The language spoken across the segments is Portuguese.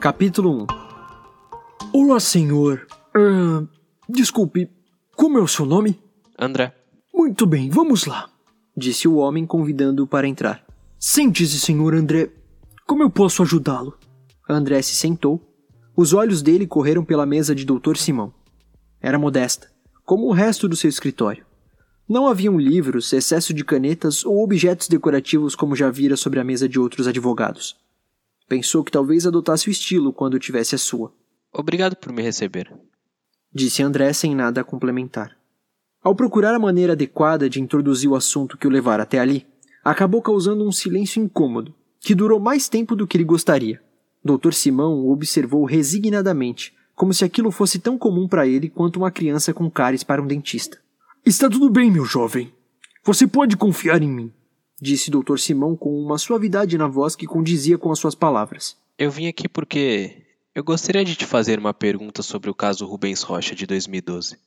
Capítulo 1 Olá, senhor. Ah, desculpe, como é o seu nome? André. Muito bem, vamos lá, disse o homem convidando-o para entrar. Sente-se, senhor André. Como eu posso ajudá-lo? André se sentou. Os olhos dele correram pela mesa de Dr. Simão. Era modesta, como o resto do seu escritório. Não haviam livros, excesso de canetas ou objetos decorativos como já vira sobre a mesa de outros advogados. Pensou que talvez adotasse o estilo quando tivesse a sua. Obrigado por me receber. Disse André sem nada a complementar. Ao procurar a maneira adequada de introduzir o assunto que o levara até ali, acabou causando um silêncio incômodo, que durou mais tempo do que ele gostaria. Dr. Simão o observou resignadamente, como se aquilo fosse tão comum para ele quanto uma criança com cáries para um dentista. Está tudo bem, meu jovem. Você pode confiar em mim disse Dr. Simão com uma suavidade na voz que condizia com as suas palavras. Eu vim aqui porque eu gostaria de te fazer uma pergunta sobre o caso Rubens Rocha de 2012.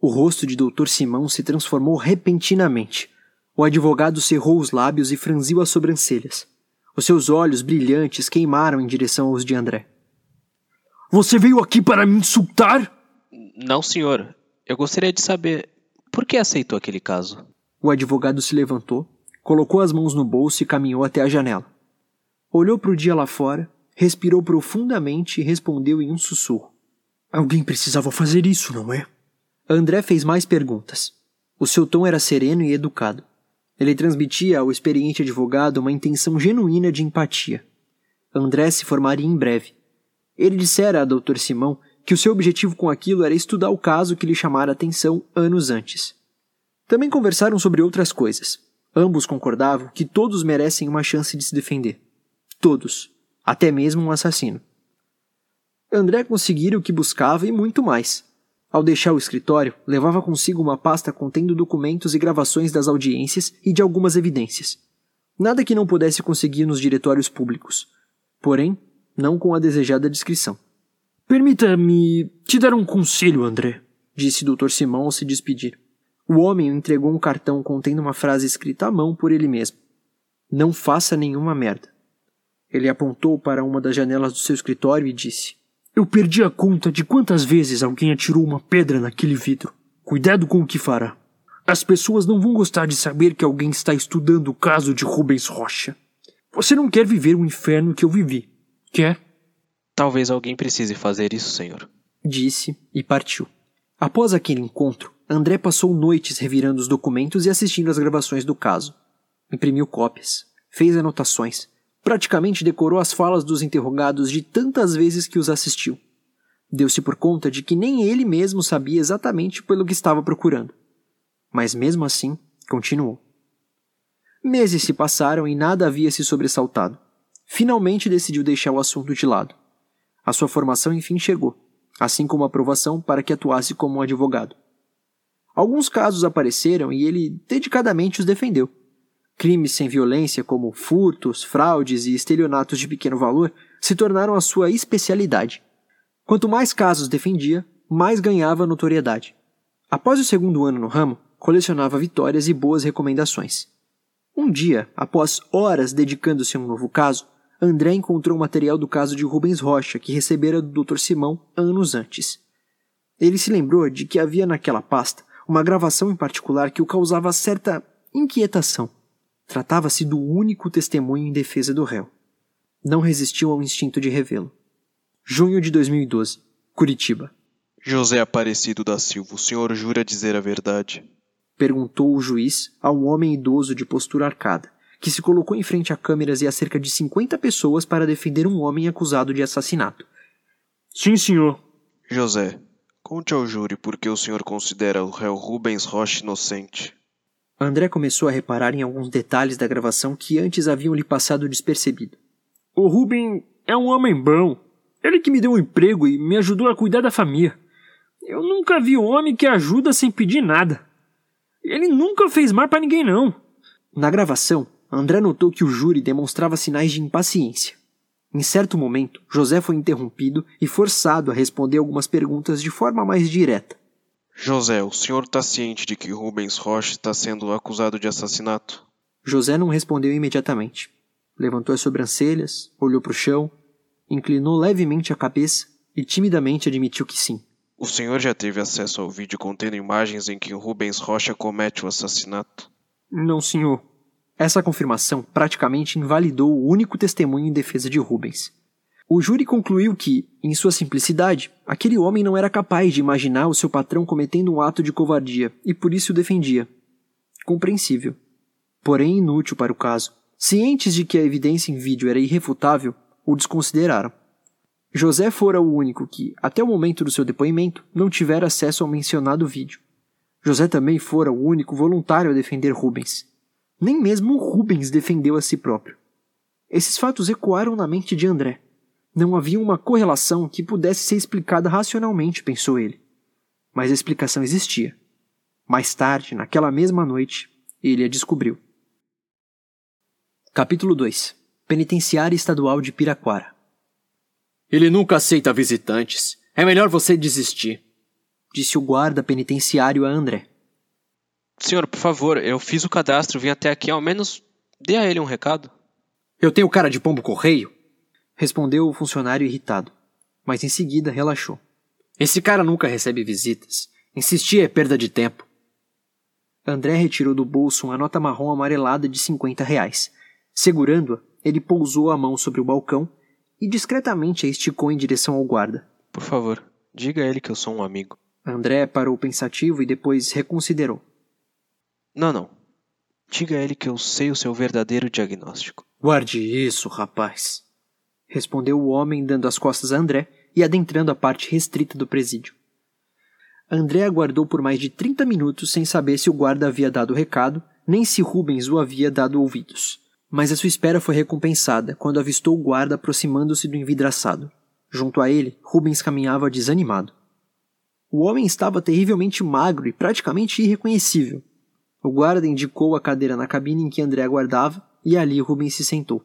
O rosto de Dr. Simão se transformou repentinamente. O advogado cerrou os lábios e franziu as sobrancelhas. Os seus olhos brilhantes queimaram em direção aos de André. Você veio aqui para me insultar? Não, senhor. Eu gostaria de saber por que aceitou aquele caso. O advogado se levantou, colocou as mãos no bolso e caminhou até a janela. Olhou para o dia lá fora, respirou profundamente e respondeu em um sussurro: Alguém precisava fazer isso, não é? André fez mais perguntas. O seu tom era sereno e educado. Ele transmitia ao experiente advogado uma intenção genuína de empatia. André se formaria em breve. Ele dissera a Dr. Simão que o seu objetivo com aquilo era estudar o caso que lhe chamara atenção anos antes. Também conversaram sobre outras coisas, Ambos concordavam que todos merecem uma chance de se defender. Todos. Até mesmo um assassino. André conseguira o que buscava e muito mais. Ao deixar o escritório, levava consigo uma pasta contendo documentos e gravações das audiências e de algumas evidências. Nada que não pudesse conseguir nos diretórios públicos. Porém, não com a desejada descrição. Permita-me te dar um conselho, André, disse Dr. Simão ao se despedir. O homem entregou um cartão contendo uma frase escrita à mão por ele mesmo. Não faça nenhuma merda. Ele apontou para uma das janelas do seu escritório e disse: Eu perdi a conta de quantas vezes alguém atirou uma pedra naquele vidro. Cuidado com o que fará. As pessoas não vão gostar de saber que alguém está estudando o caso de Rubens Rocha. Você não quer viver o inferno que eu vivi, quer? Talvez alguém precise fazer isso, senhor. Disse e partiu. Após aquele encontro, André passou noites revirando os documentos e assistindo às gravações do caso. Imprimiu cópias, fez anotações, praticamente decorou as falas dos interrogados de tantas vezes que os assistiu. Deu-se por conta de que nem ele mesmo sabia exatamente pelo que estava procurando. Mas mesmo assim, continuou. Meses se passaram e nada havia se sobressaltado. Finalmente decidiu deixar o assunto de lado. A sua formação enfim chegou, assim como a aprovação para que atuasse como um advogado. Alguns casos apareceram e ele dedicadamente os defendeu. Crimes sem violência, como furtos, fraudes e estelionatos de pequeno valor, se tornaram a sua especialidade. Quanto mais casos defendia, mais ganhava notoriedade. Após o segundo ano no ramo, colecionava vitórias e boas recomendações. Um dia, após horas dedicando-se a um novo caso, André encontrou material do caso de Rubens Rocha que recebera do Dr. Simão anos antes. Ele se lembrou de que havia naquela pasta uma gravação em particular que o causava certa inquietação. Tratava-se do único testemunho em defesa do réu. Não resistiu ao instinto de revê-lo. Junho de 2012, Curitiba. José Aparecido da Silva, o senhor jura dizer a verdade? Perguntou o juiz a um homem idoso de postura arcada, que se colocou em frente a câmeras e a cerca de 50 pessoas para defender um homem acusado de assassinato. Sim, senhor. José, Conte ao júri por que o senhor considera o réu Rubens Rocha inocente. André começou a reparar em alguns detalhes da gravação que antes haviam lhe passado despercebido. O Rubem é um homem bom. Ele que me deu um emprego e me ajudou a cuidar da família. Eu nunca vi um homem que ajuda sem pedir nada. Ele nunca fez mal para ninguém, não. Na gravação, André notou que o júri demonstrava sinais de impaciência. Em certo momento, José foi interrompido e forçado a responder algumas perguntas de forma mais direta. José, o senhor está ciente de que Rubens Rocha está sendo acusado de assassinato? José não respondeu imediatamente. Levantou as sobrancelhas, olhou para o chão, inclinou levemente a cabeça e timidamente admitiu que sim. O senhor já teve acesso ao vídeo contendo imagens em que Rubens Rocha comete o assassinato? Não, senhor. Essa confirmação praticamente invalidou o único testemunho em defesa de Rubens. O júri concluiu que, em sua simplicidade, aquele homem não era capaz de imaginar o seu patrão cometendo um ato de covardia e por isso o defendia. Compreensível. Porém inútil para o caso. Cientes de que a evidência em vídeo era irrefutável, o desconsideraram. José fora o único que, até o momento do seu depoimento, não tivera acesso ao mencionado vídeo. José também fora o único voluntário a defender Rubens. Nem mesmo Rubens defendeu a si próprio. Esses fatos ecoaram na mente de André. Não havia uma correlação que pudesse ser explicada racionalmente, pensou ele. Mas a explicação existia. Mais tarde, naquela mesma noite, ele a descobriu. Capítulo 2 Penitenciária Estadual de Piraquara Ele nunca aceita visitantes. É melhor você desistir, disse o guarda penitenciário a André. Senhor, por favor, eu fiz o cadastro, vim até aqui, ao menos dê a ele um recado. Eu tenho cara de pombo correio? respondeu o funcionário irritado, mas em seguida relaxou. Esse cara nunca recebe visitas. Insistir é perda de tempo. André retirou do bolso uma nota marrom amarelada de cinquenta reais. Segurando-a, ele pousou a mão sobre o balcão e discretamente a esticou em direção ao guarda. Por favor, diga a ele que eu sou um amigo. André parou pensativo e depois reconsiderou. Não, não. Diga a ele que eu sei o seu verdadeiro diagnóstico. Guarde isso, rapaz respondeu o homem, dando as costas a André e adentrando a parte restrita do presídio. André aguardou por mais de trinta minutos sem saber se o guarda havia dado o recado, nem se Rubens o havia dado ouvidos. Mas a sua espera foi recompensada quando avistou o guarda aproximando-se do envidraçado. Junto a ele, Rubens caminhava desanimado. O homem estava terrivelmente magro e praticamente irreconhecível. O guarda indicou a cadeira na cabine em que André aguardava e ali Rubens se sentou.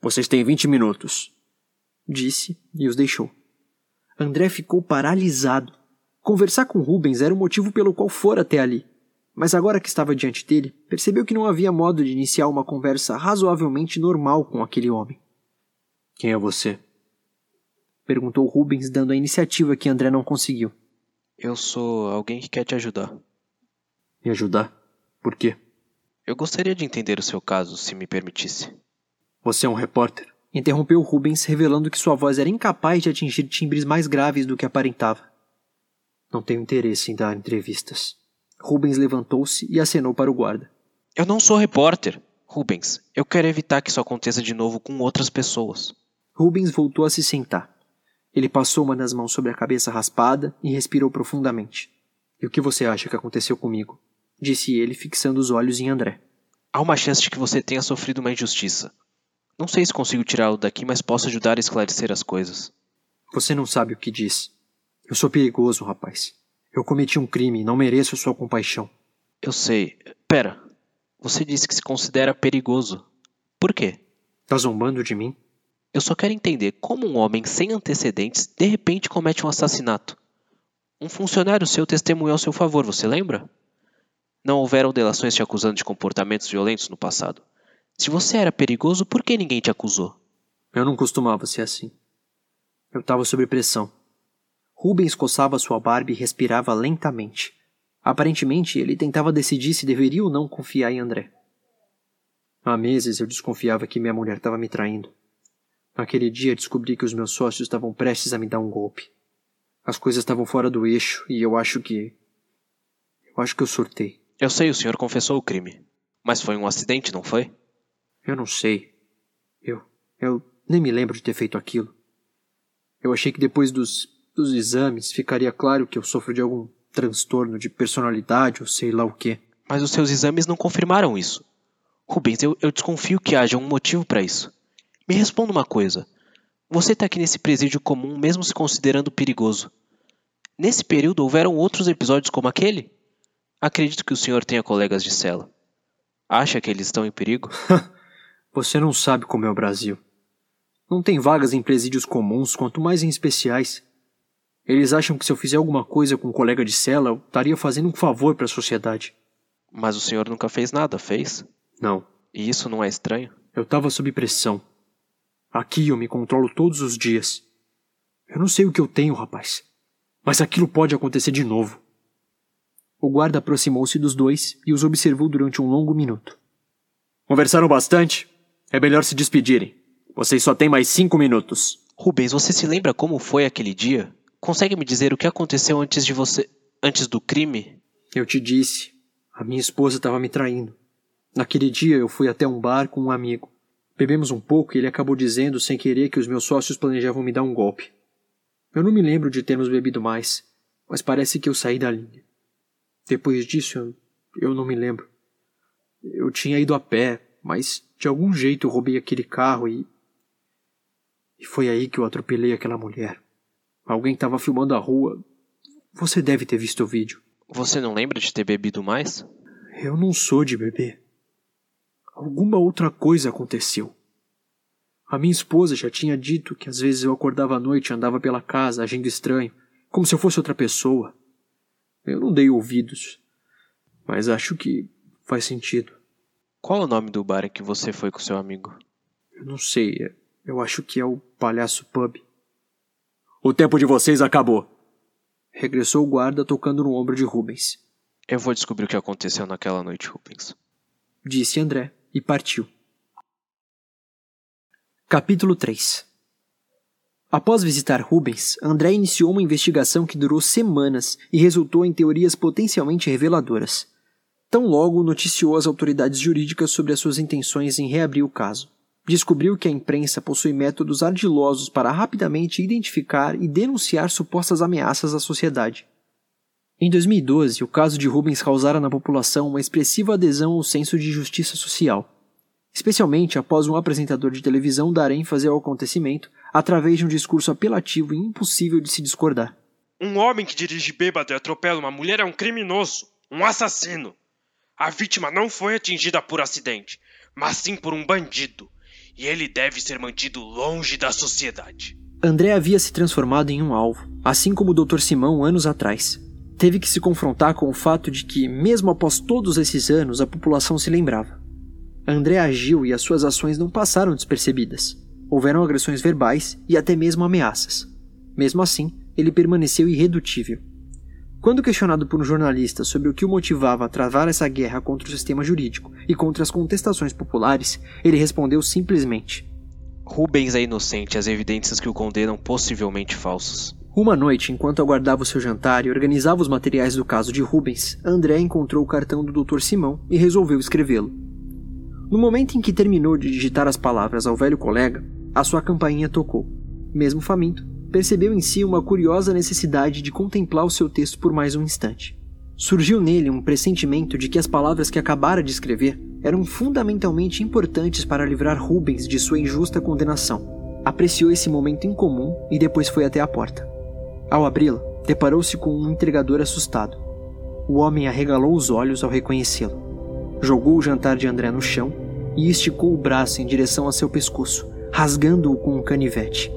Vocês têm vinte minutos. Disse e os deixou. André ficou paralisado. Conversar com Rubens era o motivo pelo qual fora até ali. Mas agora que estava diante dele, percebeu que não havia modo de iniciar uma conversa razoavelmente normal com aquele homem. Quem é você? Perguntou Rubens, dando a iniciativa que André não conseguiu. Eu sou alguém que quer te ajudar. Me ajudar? Por quê? Eu gostaria de entender o seu caso, se me permitisse. Você é um repórter? Interrompeu Rubens, revelando que sua voz era incapaz de atingir timbres mais graves do que aparentava. Não tenho interesse em dar entrevistas. Rubens levantou-se e acenou para o guarda. Eu não sou repórter. Rubens, eu quero evitar que isso aconteça de novo com outras pessoas. Rubens voltou a se sentar. Ele passou uma das mãos sobre a cabeça raspada e respirou profundamente. E o que você acha que aconteceu comigo? Disse ele, fixando os olhos em André. Há uma chance de que você tenha sofrido uma injustiça. Não sei se consigo tirá-lo daqui, mas posso ajudar a esclarecer as coisas. Você não sabe o que diz. Eu sou perigoso, rapaz. Eu cometi um crime e não mereço sua compaixão. Eu sei. Pera. Você disse que se considera perigoso. Por quê? Tá zombando de mim? Eu só quero entender como um homem sem antecedentes de repente comete um assassinato. Um funcionário seu testemunhou ao seu favor, você lembra? Não houveram delações te acusando de comportamentos violentos no passado. Se você era perigoso, por que ninguém te acusou? Eu não costumava ser assim. Eu estava sob pressão. Rubens coçava sua barba e respirava lentamente. Aparentemente, ele tentava decidir se deveria ou não confiar em André. Há meses eu desconfiava que minha mulher estava me traindo. Naquele dia descobri que os meus sócios estavam prestes a me dar um golpe. As coisas estavam fora do eixo e eu acho que. Eu acho que eu surtei. Eu sei, o senhor confessou o crime. Mas foi um acidente, não foi? Eu não sei. Eu. Eu nem me lembro de ter feito aquilo. Eu achei que depois dos, dos exames ficaria claro que eu sofro de algum transtorno de personalidade ou sei lá o quê. Mas os seus exames não confirmaram isso. Rubens, eu, eu desconfio que haja um motivo para isso. Me responda uma coisa. Você está aqui nesse presídio comum mesmo se considerando perigoso. Nesse período houveram outros episódios como aquele? Acredito que o senhor tenha colegas de cela. Acha que eles estão em perigo? Você não sabe como é o Brasil. Não tem vagas em presídios comuns, quanto mais em especiais. Eles acham que se eu fizer alguma coisa com um colega de cela, eu estaria fazendo um favor para a sociedade. Mas o senhor nunca fez nada, fez? Não. E isso não é estranho? Eu estava sob pressão. Aqui eu me controlo todos os dias. Eu não sei o que eu tenho, rapaz. Mas aquilo pode acontecer de novo. O guarda aproximou-se dos dois e os observou durante um longo minuto. Conversaram bastante? É melhor se despedirem. Vocês só têm mais cinco minutos. Rubens, você se lembra como foi aquele dia? Consegue me dizer o que aconteceu antes de você. antes do crime? Eu te disse. A minha esposa estava me traindo. Naquele dia eu fui até um bar com um amigo. Bebemos um pouco e ele acabou dizendo sem querer que os meus sócios planejavam me dar um golpe. Eu não me lembro de termos bebido mais, mas parece que eu saí da linha. Depois disso, eu, não me lembro. Eu tinha ido a pé, mas de algum jeito eu roubei aquele carro e. E foi aí que eu atropelei aquela mulher. Alguém estava filmando a rua. Você deve ter visto o vídeo. Você não lembra de ter bebido mais? Eu não sou de beber. Alguma outra coisa aconteceu. A minha esposa já tinha dito que às vezes eu acordava à noite e andava pela casa agindo estranho, como se eu fosse outra pessoa. Eu não dei ouvidos, mas acho que faz sentido. Qual é o nome do bar em que você foi com seu amigo? Eu não sei, é, eu acho que é o Palhaço Pub. O tempo de vocês acabou. Regressou o guarda tocando no ombro de Rubens. Eu vou descobrir o que aconteceu naquela noite, Rubens. Disse André e partiu. Capítulo 3 Após visitar Rubens, André iniciou uma investigação que durou semanas e resultou em teorias potencialmente reveladoras. Tão logo noticiou as autoridades jurídicas sobre as suas intenções em reabrir o caso. Descobriu que a imprensa possui métodos ardilosos para rapidamente identificar e denunciar supostas ameaças à sociedade. Em 2012, o caso de Rubens causara na população uma expressiva adesão ao senso de justiça social, especialmente após um apresentador de televisão dar ênfase ao acontecimento através de um discurso apelativo e impossível de se discordar. Um homem que dirige bêbado e atropela uma mulher é um criminoso, um assassino. A vítima não foi atingida por acidente, mas sim por um bandido, e ele deve ser mantido longe da sociedade. André havia se transformado em um alvo, assim como o Dr. Simão anos atrás. Teve que se confrontar com o fato de que, mesmo após todos esses anos, a população se lembrava. André agiu e as suas ações não passaram despercebidas. Houveram agressões verbais e até mesmo ameaças. Mesmo assim, ele permaneceu irredutível. Quando questionado por um jornalista sobre o que o motivava a travar essa guerra contra o sistema jurídico e contra as contestações populares, ele respondeu simplesmente: Rubens é inocente, as evidências que o condenam possivelmente falsas. Uma noite, enquanto aguardava o seu jantar e organizava os materiais do caso de Rubens, André encontrou o cartão do Dr. Simão e resolveu escrevê-lo. No momento em que terminou de digitar as palavras ao velho colega, a sua campainha tocou. Mesmo faminto, percebeu em si uma curiosa necessidade de contemplar o seu texto por mais um instante. Surgiu nele um pressentimento de que as palavras que acabara de escrever eram fundamentalmente importantes para livrar Rubens de sua injusta condenação. Apreciou esse momento incomum e depois foi até a porta. Ao abri-la, deparou-se com um entregador assustado. O homem arregalou os olhos ao reconhecê-lo. Jogou o jantar de André no chão e esticou o braço em direção a seu pescoço, rasgando-o com um canivete.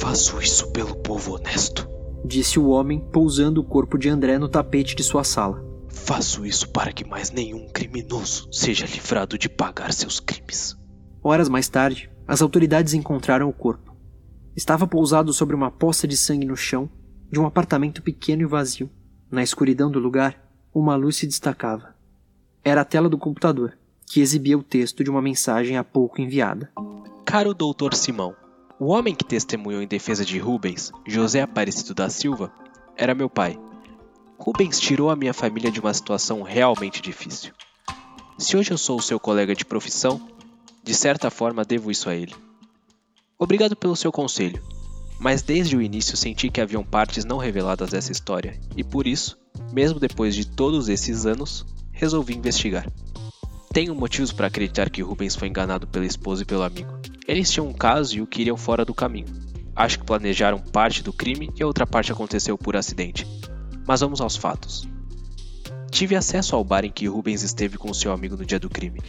Faço isso pelo povo honesto, disse o homem, pousando o corpo de André no tapete de sua sala. Faço isso para que mais nenhum criminoso seja livrado de pagar seus crimes. Horas mais tarde, as autoridades encontraram o corpo. Estava pousado sobre uma poça de sangue no chão de um apartamento pequeno e vazio. Na escuridão do lugar, uma luz se destacava. Era a tela do computador, que exibia o texto de uma mensagem há pouco enviada. Caro Doutor Simão, o homem que testemunhou em defesa de Rubens, José Aparecido da Silva, era meu pai. Rubens tirou a minha família de uma situação realmente difícil. Se hoje eu sou seu colega de profissão, de certa forma devo isso a ele. Obrigado pelo seu conselho, mas desde o início senti que haviam partes não reveladas dessa história, e por isso, mesmo depois de todos esses anos, resolvi investigar. Tenho motivos para acreditar que Rubens foi enganado pela esposa e pelo amigo. Eles tinham um caso e o queriam fora do caminho. Acho que planejaram parte do crime e a outra parte aconteceu por acidente. Mas vamos aos fatos. Tive acesso ao bar em que Rubens esteve com seu amigo no dia do crime.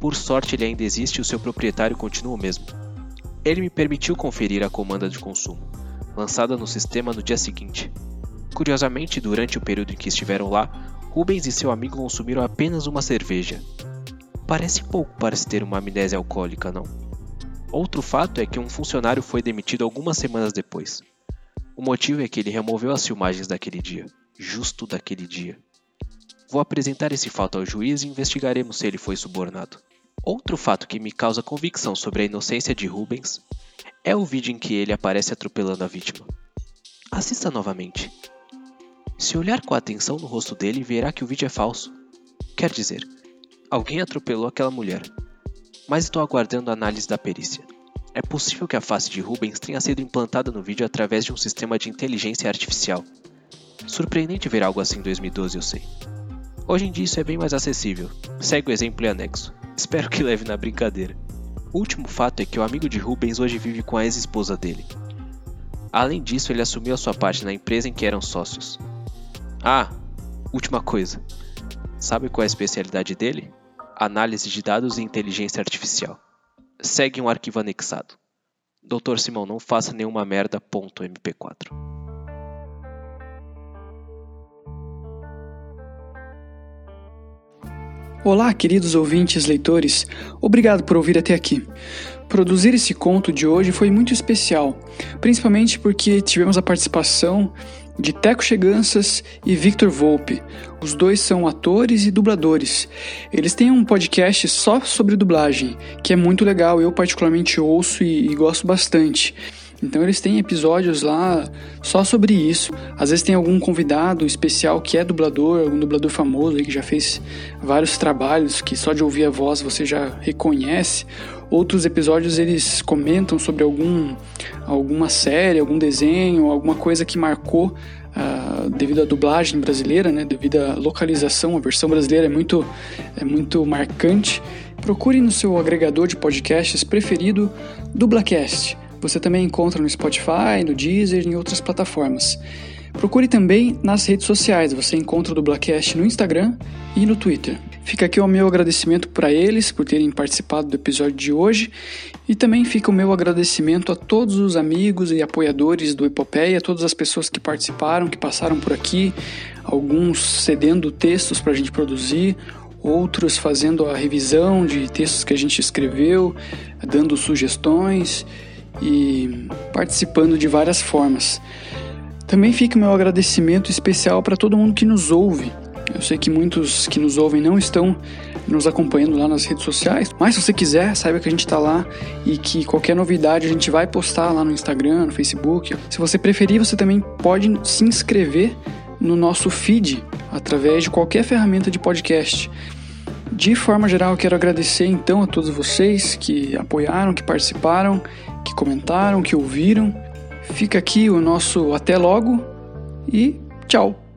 Por sorte, ele ainda existe e o seu proprietário continua o mesmo. Ele me permitiu conferir a comanda de consumo, lançada no sistema no dia seguinte. Curiosamente, durante o período em que estiveram lá, Rubens e seu amigo consumiram apenas uma cerveja. Parece pouco para se ter uma amnésia alcoólica, não? Outro fato é que um funcionário foi demitido algumas semanas depois. O motivo é que ele removeu as filmagens daquele dia, justo daquele dia. Vou apresentar esse fato ao juiz e investigaremos se ele foi subornado. Outro fato que me causa convicção sobre a inocência de Rubens é o vídeo em que ele aparece atropelando a vítima. Assista novamente. Se olhar com atenção no rosto dele, verá que o vídeo é falso. Quer dizer, alguém atropelou aquela mulher. Mas estou aguardando a análise da perícia. É possível que a face de Rubens tenha sido implantada no vídeo através de um sistema de inteligência artificial. Surpreendente ver algo assim em 2012, eu sei. Hoje em dia isso é bem mais acessível. Segue o exemplo e anexo. Espero que leve na brincadeira. O último fato é que o amigo de Rubens hoje vive com a ex-esposa dele. Além disso, ele assumiu a sua parte na empresa em que eram sócios. Ah, última coisa. Sabe qual é a especialidade dele? Análise de dados e inteligência artificial. Segue um arquivo anexado. Doutor Simão, não faça nenhuma merda. MP4. Olá, queridos ouvintes, leitores, obrigado por ouvir até aqui. Produzir esse conto de hoje foi muito especial, principalmente porque tivemos a participação de Teco Cheganças e Victor Volpe. Os dois são atores e dubladores. Eles têm um podcast só sobre dublagem, que é muito legal, eu particularmente ouço e, e gosto bastante. Então eles têm episódios lá só sobre isso. Às vezes tem algum convidado especial que é dublador, algum dublador famoso aí que já fez vários trabalhos que só de ouvir a voz você já reconhece. Outros episódios eles comentam sobre algum alguma série, algum desenho, alguma coisa que marcou uh, devido à dublagem brasileira, né? Devido à localização, a versão brasileira é muito é muito marcante. Procure no seu agregador de podcasts preferido Dublacast você também encontra no Spotify, no Deezer e em outras plataformas. Procure também nas redes sociais, você encontra o Dublacast no Instagram e no Twitter. Fica aqui o meu agradecimento para eles por terem participado do episódio de hoje e também fica o meu agradecimento a todos os amigos e apoiadores do Epopeia, todas as pessoas que participaram, que passaram por aqui, alguns cedendo textos para a gente produzir, outros fazendo a revisão de textos que a gente escreveu, dando sugestões e participando de várias formas. Também fica o meu agradecimento especial para todo mundo que nos ouve. Eu sei que muitos que nos ouvem não estão nos acompanhando lá nas redes sociais, mas se você quiser, saiba que a gente está lá e que qualquer novidade a gente vai postar lá no Instagram, no Facebook. Se você preferir, você também pode se inscrever no nosso feed através de qualquer ferramenta de podcast. De forma geral, eu quero agradecer então a todos vocês que apoiaram, que participaram que comentaram, que ouviram. Fica aqui o nosso até logo e tchau!